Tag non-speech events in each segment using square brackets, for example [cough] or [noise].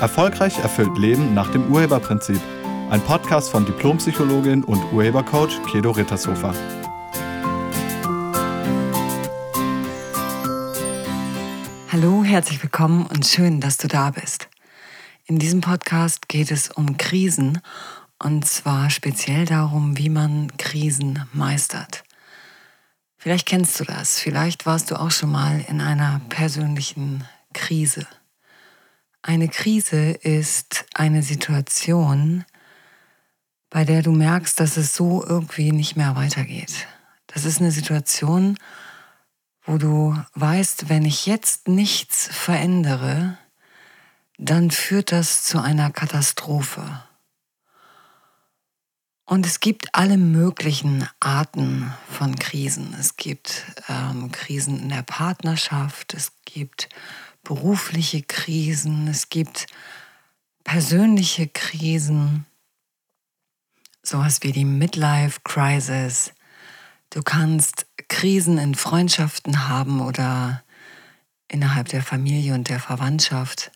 Erfolgreich erfüllt Leben nach dem Urheberprinzip. Ein Podcast von Diplompsychologin und Urhebercoach Kedo Rittershofer. Hallo, herzlich willkommen und schön, dass du da bist. In diesem Podcast geht es um Krisen und zwar speziell darum, wie man Krisen meistert. Vielleicht kennst du das, vielleicht warst du auch schon mal in einer persönlichen Krise. Eine Krise ist eine Situation, bei der du merkst, dass es so irgendwie nicht mehr weitergeht. Das ist eine Situation, wo du weißt, wenn ich jetzt nichts verändere, dann führt das zu einer Katastrophe. Und es gibt alle möglichen Arten von Krisen. Es gibt ähm, Krisen in der Partnerschaft, es gibt berufliche Krisen, es gibt persönliche Krisen, sowas wie die Midlife Crisis. Du kannst Krisen in Freundschaften haben oder innerhalb der Familie und der Verwandtschaft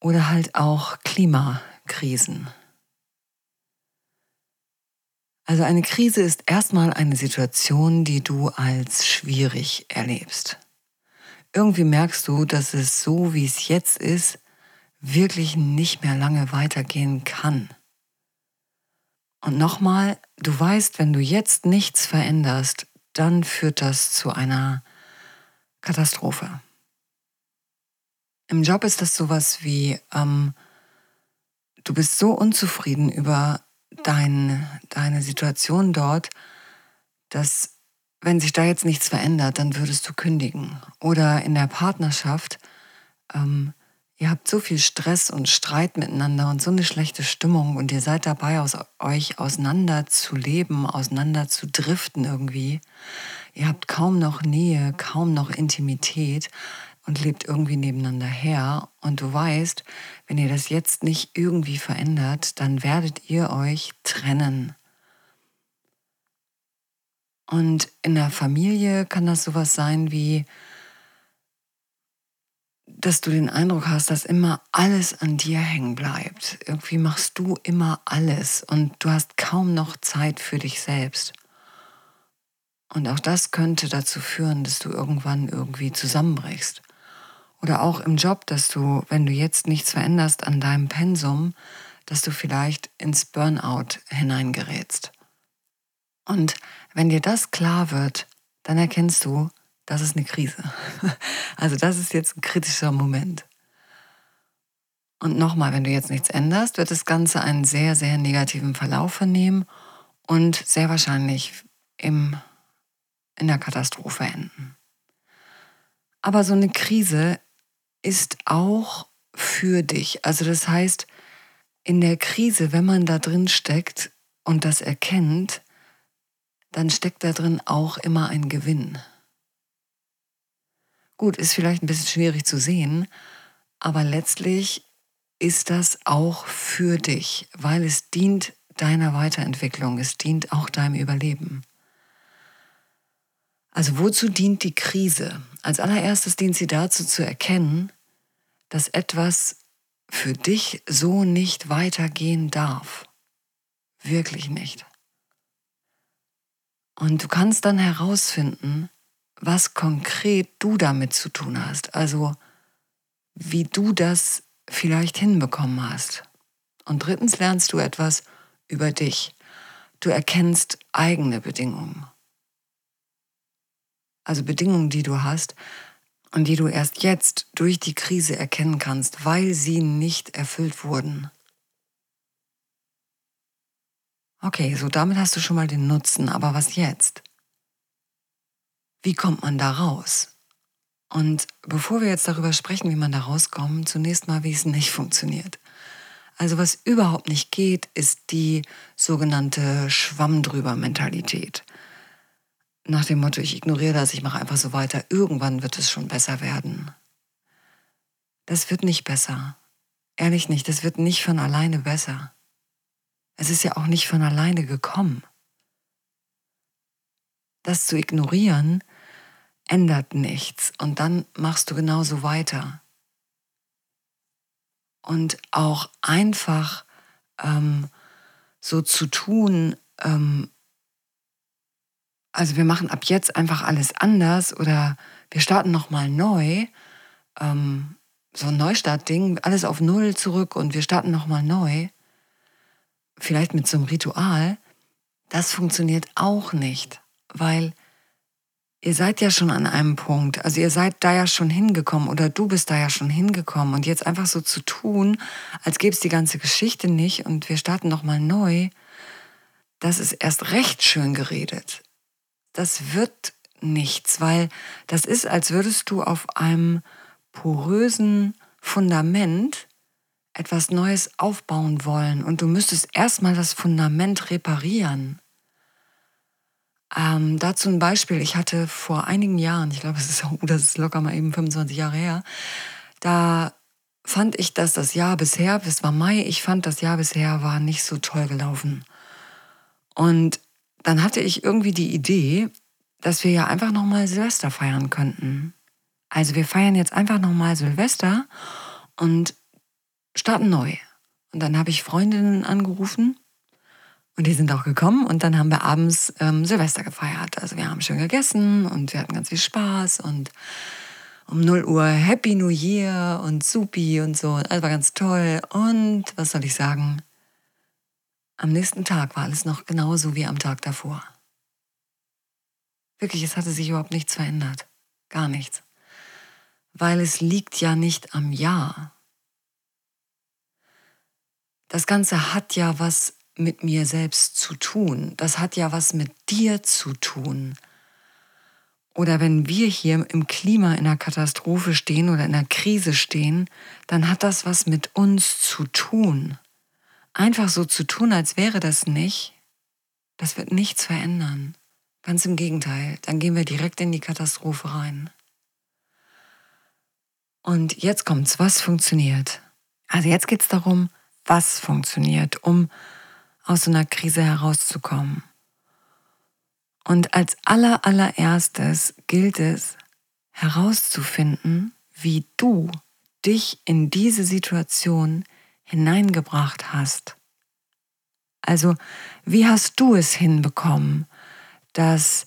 oder halt auch Klimakrisen. Also eine Krise ist erstmal eine Situation, die du als schwierig erlebst irgendwie merkst du, dass es so, wie es jetzt ist, wirklich nicht mehr lange weitergehen kann. Und nochmal, du weißt, wenn du jetzt nichts veränderst, dann führt das zu einer Katastrophe. Im Job ist das sowas wie, ähm, du bist so unzufrieden über dein, deine Situation dort, dass wenn sich da jetzt nichts verändert, dann würdest du kündigen. Oder in der Partnerschaft, ähm, ihr habt so viel Stress und Streit miteinander und so eine schlechte Stimmung und ihr seid dabei, aus euch auseinander zu leben, auseinander zu driften irgendwie. Ihr habt kaum noch Nähe, kaum noch Intimität und lebt irgendwie nebeneinander her. Und du weißt, wenn ihr das jetzt nicht irgendwie verändert, dann werdet ihr euch trennen. Und in der Familie kann das sowas sein wie, dass du den Eindruck hast, dass immer alles an dir hängen bleibt. Irgendwie machst du immer alles und du hast kaum noch Zeit für dich selbst. Und auch das könnte dazu führen, dass du irgendwann irgendwie zusammenbrichst. Oder auch im Job, dass du, wenn du jetzt nichts veränderst an deinem Pensum, dass du vielleicht ins Burnout hineingerätst. Und wenn dir das klar wird, dann erkennst du, das ist eine Krise. [laughs] Also das ist jetzt ein kritischer Moment. Und nochmal, wenn du jetzt nichts änderst, wird das Ganze einen sehr, sehr negativen Verlauf vernehmen und sehr wahrscheinlich im, in der Katastrophe enden. Aber so eine Krise ist auch für dich. Also das heißt, in der Krise, wenn man da drin steckt und das erkennt, dann steckt da drin auch immer ein Gewinn. Gut, ist vielleicht ein bisschen schwierig zu sehen, aber letztlich ist das auch für dich, weil es dient deiner Weiterentwicklung, es dient auch deinem Überleben. Also wozu dient die Krise? Als allererstes dient sie dazu zu erkennen, dass etwas für dich so nicht weitergehen darf. Wirklich nicht. Und du kannst dann herausfinden, was konkret du damit zu tun hast. Also wie du das vielleicht hinbekommen hast. Und drittens lernst du etwas über dich. Du erkennst eigene Bedingungen. Also Bedingungen, die du hast und die du erst jetzt durch die Krise erkennen kannst, weil sie nicht erfüllt wurden. Okay, so damit hast du schon mal den Nutzen, aber was jetzt? Wie kommt man da raus? Und bevor wir jetzt darüber sprechen, wie man da rauskommt, zunächst mal, wie es nicht funktioniert. Also was überhaupt nicht geht, ist die sogenannte Schwamm drüber Mentalität. Nach dem Motto, ich ignoriere das, ich mache einfach so weiter, irgendwann wird es schon besser werden. Das wird nicht besser. Ehrlich nicht, das wird nicht von alleine besser. Es ist ja auch nicht von alleine gekommen. Das zu ignorieren ändert nichts und dann machst du genauso weiter. und auch einfach ähm, so zu tun, ähm, also wir machen ab jetzt einfach alles anders oder wir starten nochmal neu, ähm, so ein Neustart-Ding, alles auf Null zurück und wir starten nochmal neu, vielleicht mit so einem Ritual, das funktioniert auch nicht, weil ihr seid ja schon an einem Punkt, also ihr seid da ja schon hingekommen oder du bist da ja schon hingekommen und jetzt einfach so zu tun, als gäbe es die ganze Geschichte nicht und wir starten nochmal neu, das ist erst recht schön geredet. Das wird nichts, weil das ist, als würdest du auf einem porösen Fundament etwas Neues aufbauen wollen und du müsstest erstmal das Fundament reparieren. Ähm, dazu ein Beispiel. Ich hatte vor einigen Jahren, ich glaube, es ist, das ist locker mal eben 25 Jahre her, da fand ich, dass das Jahr bisher, das war Mai, ich fand, das Jahr bisher war nicht so toll gelaufen. Und dann hatte ich irgendwie die Idee, dass wir ja einfach nochmal Silvester feiern könnten. Also wir feiern jetzt einfach nochmal Silvester und starten neu. Und dann habe ich Freundinnen angerufen und die sind auch gekommen und dann haben wir abends ähm, Silvester gefeiert. Also wir haben schön gegessen und wir hatten ganz viel Spaß und um 0 Uhr Happy New Year und Supi und so. Alles war ganz toll. Und was soll ich sagen? Am nächsten Tag war alles noch genauso wie am Tag davor. Wirklich, es hatte sich überhaupt nichts verändert. Gar nichts. Weil es liegt ja nicht am Jahr. Das Ganze hat ja was mit mir selbst zu tun. Das hat ja was mit dir zu tun. Oder wenn wir hier im Klima in einer Katastrophe stehen oder in einer Krise stehen, dann hat das was mit uns zu tun. Einfach so zu tun, als wäre das nicht, das wird nichts verändern. Ganz im Gegenteil, dann gehen wir direkt in die Katastrophe rein. Und jetzt kommt's, was funktioniert? Also jetzt geht's darum, was funktioniert, um aus so einer Krise herauszukommen. Und als aller allererstes gilt es herauszufinden, wie du dich in diese Situation hineingebracht hast. Also, wie hast du es hinbekommen, dass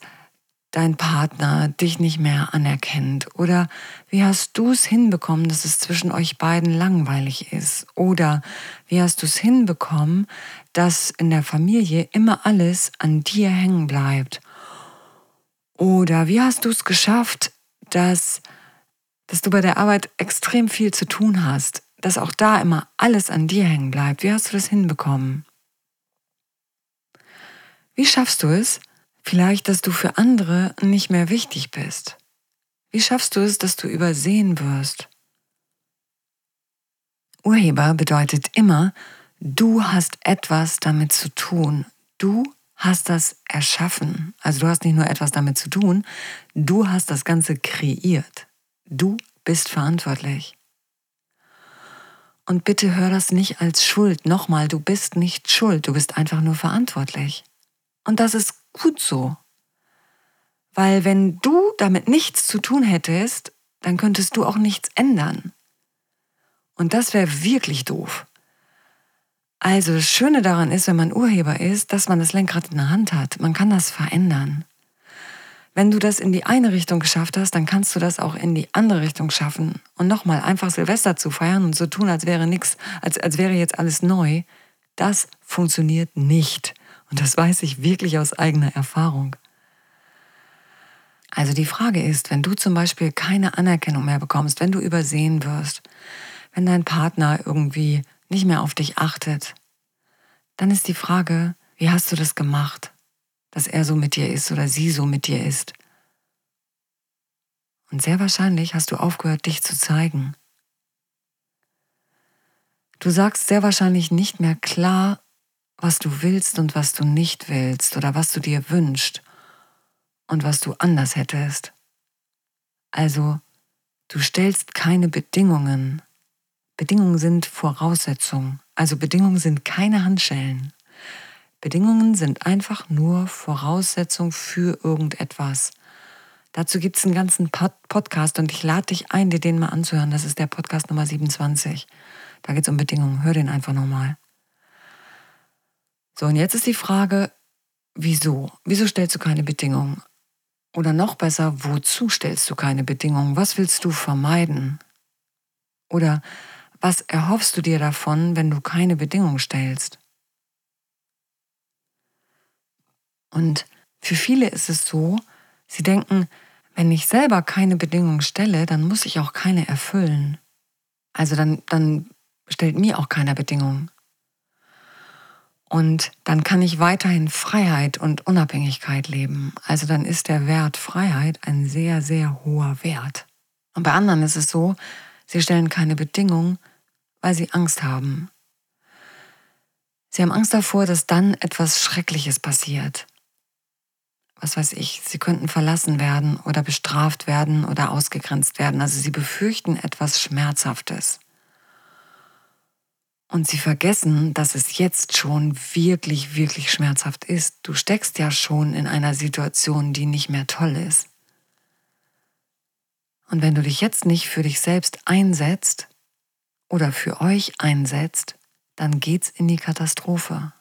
dein Partner dich nicht mehr anerkennt? Oder wie hast du es hinbekommen, dass es zwischen euch beiden langweilig ist? Oder wie hast du es hinbekommen, dass in der Familie immer alles an dir hängen bleibt? Oder wie hast du es geschafft, dass, dass du bei der Arbeit extrem viel zu tun hast, dass auch da immer alles an dir hängen bleibt? Wie hast du das hinbekommen? Wie schaffst du es, Vielleicht, dass du für andere nicht mehr wichtig bist. Wie schaffst du es, dass du übersehen wirst? Urheber bedeutet immer, du hast etwas damit zu tun. Du hast das erschaffen. Also du hast nicht nur etwas damit zu tun, du hast das Ganze kreiert. Du bist verantwortlich. Und bitte hör das nicht als Schuld. Nochmal, du bist nicht schuld, du bist einfach nur verantwortlich. Und das ist gut so. Weil wenn du damit nichts zu tun hättest, dann könntest du auch nichts ändern. Und das wäre wirklich doof. Also das Schöne daran ist, wenn man Urheber ist, dass man das Lenkrad in der Hand hat. Man kann das verändern. Wenn du das in die eine Richtung geschafft hast, dann kannst du das auch in die andere Richtung schaffen. Und nochmal, einfach Silvester zu feiern und so tun, als wäre nichts, als, als wäre jetzt alles neu, das funktioniert nicht. Und das weiß ich wirklich aus eigener Erfahrung. Also die Frage ist, wenn du zum Beispiel keine Anerkennung mehr bekommst, wenn du übersehen wirst, wenn dein Partner irgendwie nicht mehr auf dich achtet, dann ist die Frage, wie hast du das gemacht, dass er so mit dir ist oder sie so mit dir ist? Und sehr wahrscheinlich hast du aufgehört, dich zu zeigen. Du sagst sehr wahrscheinlich nicht mehr klar, was du willst und was du nicht willst oder was du dir wünschst und was du anders hättest. Also, du stellst keine Bedingungen. Bedingungen sind Voraussetzungen, also Bedingungen sind keine Handschellen. Bedingungen sind einfach nur Voraussetzung für irgendetwas. Dazu gibt es einen ganzen Pod Podcast und ich lade dich ein, dir den mal anzuhören. Das ist der Podcast Nummer 27. Da geht es um Bedingungen. Hör den einfach nochmal. So, und jetzt ist die Frage, wieso? Wieso stellst du keine Bedingungen? Oder noch besser, wozu stellst du keine Bedingungen? Was willst du vermeiden? Oder was erhoffst du dir davon, wenn du keine Bedingungen stellst? Und für viele ist es so, sie denken, wenn ich selber keine Bedingungen stelle, dann muss ich auch keine erfüllen. Also dann, dann stellt mir auch keiner Bedingungen. Und dann kann ich weiterhin Freiheit und Unabhängigkeit leben. Also dann ist der Wert Freiheit ein sehr, sehr hoher Wert. Und bei anderen ist es so, sie stellen keine Bedingungen, weil sie Angst haben. Sie haben Angst davor, dass dann etwas Schreckliches passiert. Was weiß ich, sie könnten verlassen werden oder bestraft werden oder ausgegrenzt werden. Also sie befürchten etwas Schmerzhaftes. Und sie vergessen, dass es jetzt schon wirklich, wirklich schmerzhaft ist. Du steckst ja schon in einer Situation, die nicht mehr toll ist. Und wenn du dich jetzt nicht für dich selbst einsetzt oder für euch einsetzt, dann geht's in die Katastrophe.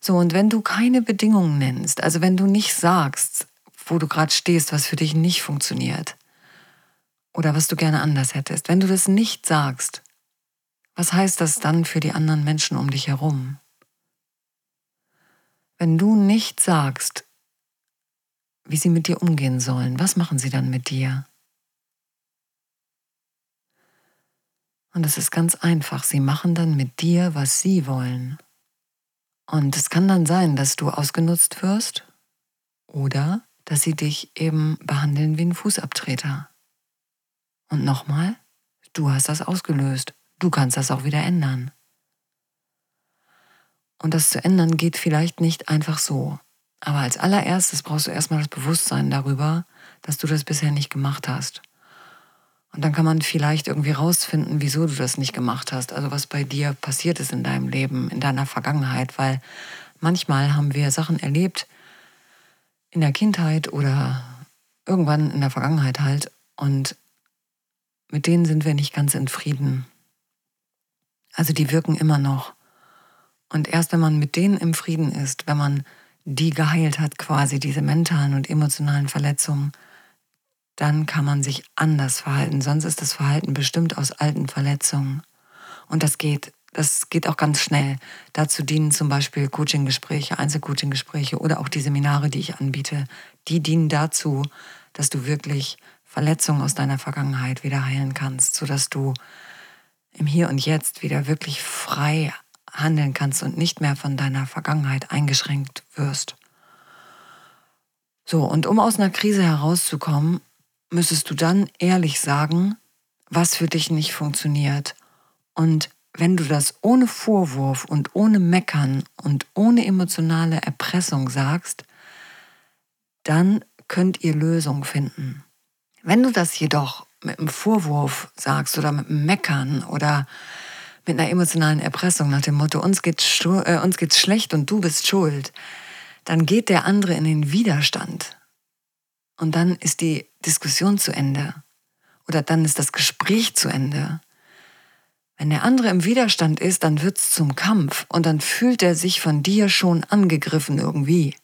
So, und wenn du keine Bedingungen nennst, also wenn du nicht sagst, wo du gerade stehst, was für dich nicht funktioniert oder was du gerne anders hättest, wenn du das nicht sagst, was heißt das dann für die anderen Menschen um dich herum? Wenn du nicht sagst, wie sie mit dir umgehen sollen, was machen sie dann mit dir? Und es ist ganz einfach, sie machen dann mit dir, was sie wollen. Und es kann dann sein, dass du ausgenutzt wirst oder dass sie dich eben behandeln wie ein Fußabtreter. Und nochmal, du hast das ausgelöst. Du kannst das auch wieder ändern. Und das zu ändern geht vielleicht nicht einfach so. Aber als allererstes brauchst du erstmal das Bewusstsein darüber, dass du das bisher nicht gemacht hast. Und dann kann man vielleicht irgendwie rausfinden, wieso du das nicht gemacht hast. Also was bei dir passiert ist in deinem Leben, in deiner Vergangenheit. Weil manchmal haben wir Sachen erlebt in der Kindheit oder irgendwann in der Vergangenheit halt. Und mit denen sind wir nicht ganz in Frieden. Also die wirken immer noch. Und erst wenn man mit denen im Frieden ist, wenn man die geheilt hat, quasi diese mentalen und emotionalen Verletzungen, dann kann man sich anders verhalten. Sonst ist das Verhalten bestimmt aus alten Verletzungen. Und das geht, das geht auch ganz schnell. Dazu dienen zum Beispiel Coaching-Gespräche, Einzelcoaching-Gespräche oder auch die Seminare, die ich anbiete. Die dienen dazu, dass du wirklich Verletzungen aus deiner Vergangenheit wieder heilen kannst, sodass du im Hier und Jetzt wieder wirklich frei handeln kannst und nicht mehr von deiner Vergangenheit eingeschränkt wirst. So, und um aus einer Krise herauszukommen, müsstest du dann ehrlich sagen, was für dich nicht funktioniert. Und wenn du das ohne Vorwurf und ohne Meckern und ohne emotionale Erpressung sagst, dann könnt ihr Lösungen finden. Wenn du das jedoch mit einem Vorwurf sagst oder mit einem Meckern oder mit einer emotionalen Erpressung nach dem Motto, uns geht's, äh, uns geht's schlecht und du bist schuld, dann geht der andere in den Widerstand. Und dann ist die Diskussion zu Ende. Oder dann ist das Gespräch zu Ende. Wenn der andere im Widerstand ist, dann wird es zum Kampf und dann fühlt er sich von dir schon angegriffen irgendwie.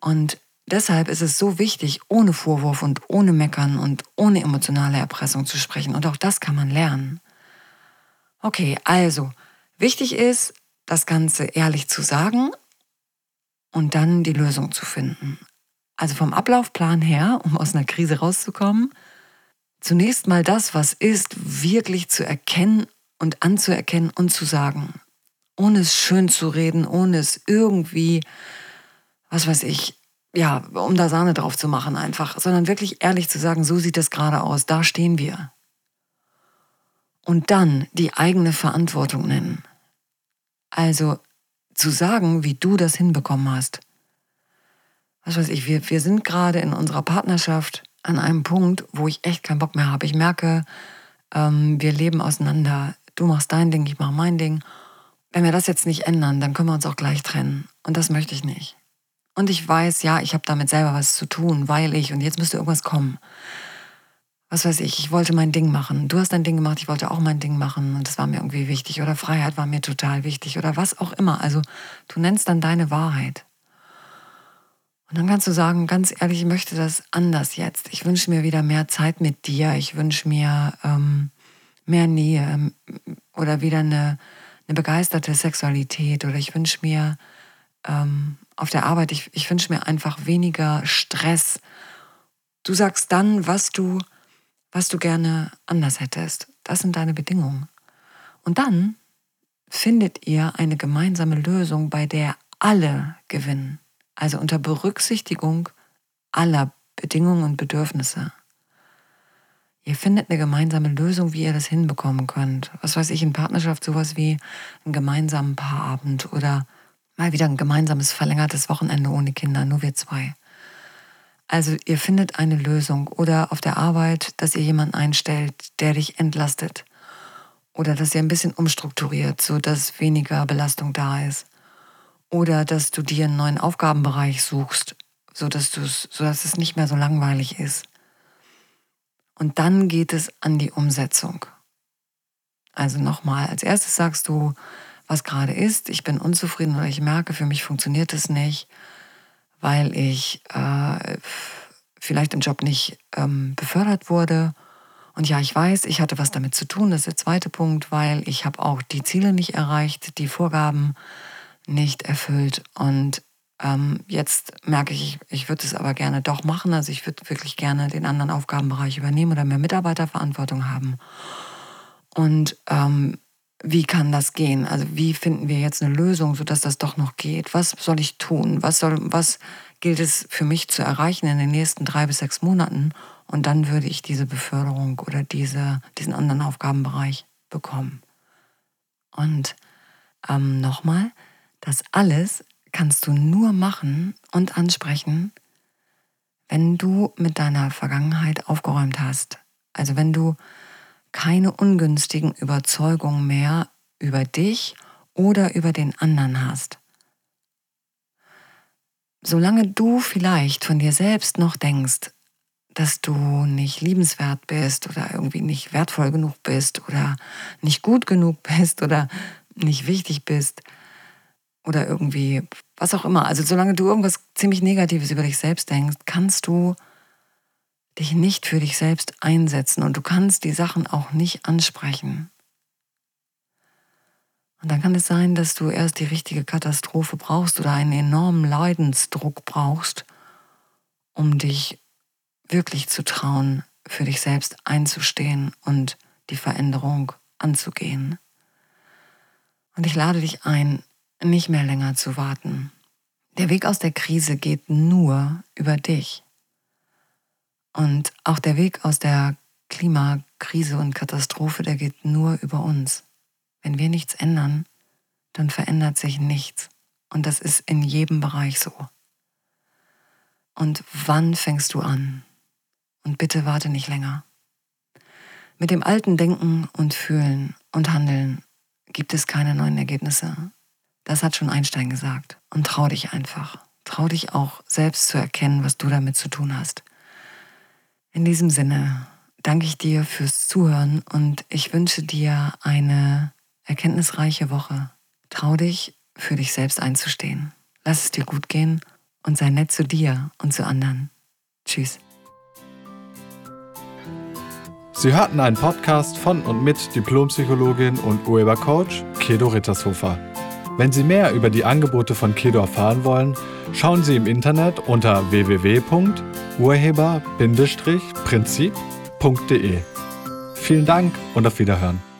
Und Deshalb ist es so wichtig, ohne Vorwurf und ohne Meckern und ohne emotionale Erpressung zu sprechen. Und auch das kann man lernen. Okay, also, wichtig ist, das Ganze ehrlich zu sagen und dann die Lösung zu finden. Also vom Ablaufplan her, um aus einer Krise rauszukommen, zunächst mal das, was ist, wirklich zu erkennen und anzuerkennen und zu sagen. Ohne es schön zu reden, ohne es irgendwie, was weiß ich, ja, um da Sahne drauf zu machen einfach, sondern wirklich ehrlich zu sagen, so sieht es gerade aus, da stehen wir. Und dann die eigene Verantwortung nennen. Also zu sagen, wie du das hinbekommen hast. Was weiß ich, wir, wir sind gerade in unserer Partnerschaft an einem Punkt, wo ich echt keinen Bock mehr habe. Ich merke, ähm, wir leben auseinander. Du machst dein Ding, ich mache mein Ding. Wenn wir das jetzt nicht ändern, dann können wir uns auch gleich trennen. Und das möchte ich nicht. Und ich weiß, ja, ich habe damit selber was zu tun, weil ich, und jetzt müsste irgendwas kommen. was weiß ich, ich wollte mein Ding machen. Du hast dein Ding gemacht, ich wollte auch mein Ding machen und das war mir irgendwie wichtig oder Freiheit war mir total wichtig oder was auch immer. Also du nennst dann deine Wahrheit. Und dann kannst du sagen, ganz ehrlich, ich möchte das anders jetzt. Ich wünsche mir wieder mehr Zeit mit dir. Ich wünsche mir ähm, mehr Nähe ähm, oder wieder eine, eine begeisterte Sexualität oder ich wünsche mir ähm, auf der Arbeit, ich, ich wünsche mir einfach weniger Stress. Du sagst dann, was du was du gerne anders hättest. Das sind deine Bedingungen. Und dann findet ihr eine gemeinsame Lösung, bei der alle gewinnen. Also unter Berücksichtigung aller Bedingungen und Bedürfnisse. Ihr findet eine gemeinsame Lösung, wie ihr das hinbekommen könnt. Was weiß ich, in Partnerschaft sowas wie einen gemeinsamen Paarabend oder mal wieder ein gemeinsames verlängertes Wochenende ohne Kinder, nur wir zwei. Also ihr findet eine Lösung oder auf der Arbeit, dass ihr jemanden einstellt, der dich entlastet oder dass ihr ein bisschen umstrukturiert, sodass weniger Belastung da ist oder dass du dir einen neuen Aufgabenbereich suchst, sodass, sodass es nicht mehr so langweilig ist. Und dann geht es an die Umsetzung. Also nochmal, als erstes sagst du, was gerade ist, ich bin unzufrieden oder ich merke, für mich funktioniert es nicht weil ich äh, vielleicht im Job nicht ähm, befördert wurde. Und ja, ich weiß, ich hatte was damit zu tun. Das ist der zweite Punkt, weil ich habe auch die Ziele nicht erreicht, die Vorgaben nicht erfüllt. Und ähm, jetzt merke ich, ich, würde es aber gerne doch machen. Also ich würde wirklich gerne den anderen Aufgabenbereich übernehmen oder mehr Mitarbeiterverantwortung haben. Und ähm, wie kann das gehen? Also wie finden wir jetzt eine Lösung, sodass das doch noch geht? Was soll ich tun? Was, soll, was gilt es für mich zu erreichen in den nächsten drei bis sechs Monaten? Und dann würde ich diese Beförderung oder diese, diesen anderen Aufgabenbereich bekommen. Und ähm, nochmal, das alles kannst du nur machen und ansprechen, wenn du mit deiner Vergangenheit aufgeräumt hast. Also wenn du keine ungünstigen Überzeugungen mehr über dich oder über den anderen hast. Solange du vielleicht von dir selbst noch denkst, dass du nicht liebenswert bist oder irgendwie nicht wertvoll genug bist oder nicht gut genug bist oder nicht wichtig bist oder irgendwie was auch immer. Also solange du irgendwas ziemlich Negatives über dich selbst denkst, kannst du dich nicht für dich selbst einsetzen und du kannst die Sachen auch nicht ansprechen. Und dann kann es sein, dass du erst die richtige Katastrophe brauchst oder einen enormen Leidensdruck brauchst, um dich wirklich zu trauen, für dich selbst einzustehen und die Veränderung anzugehen. Und ich lade dich ein, nicht mehr länger zu warten. Der Weg aus der Krise geht nur über dich. Und auch der Weg aus der Klimakrise und Katastrophe, der geht nur über uns. Wenn wir nichts ändern, dann verändert sich nichts. Und das ist in jedem Bereich so. Und wann fängst du an? Und bitte warte nicht länger. Mit dem alten Denken und Fühlen und Handeln gibt es keine neuen Ergebnisse. Das hat schon Einstein gesagt. Und trau dich einfach. Trau dich auch selbst zu erkennen, was du damit zu tun hast. In diesem Sinne danke ich dir fürs Zuhören und ich wünsche dir eine erkenntnisreiche Woche. Trau dich, für dich selbst einzustehen. Lass es dir gut gehen und sei nett zu dir und zu anderen. Tschüss. Sie hörten einen Podcast von und mit Diplompsychologin und Urhebercoach Kedo Rittershofer. Wenn Sie mehr über die Angebote von Kedo erfahren wollen, schauen Sie im Internet unter www.urheber-prinzip.de. Vielen Dank und auf Wiederhören.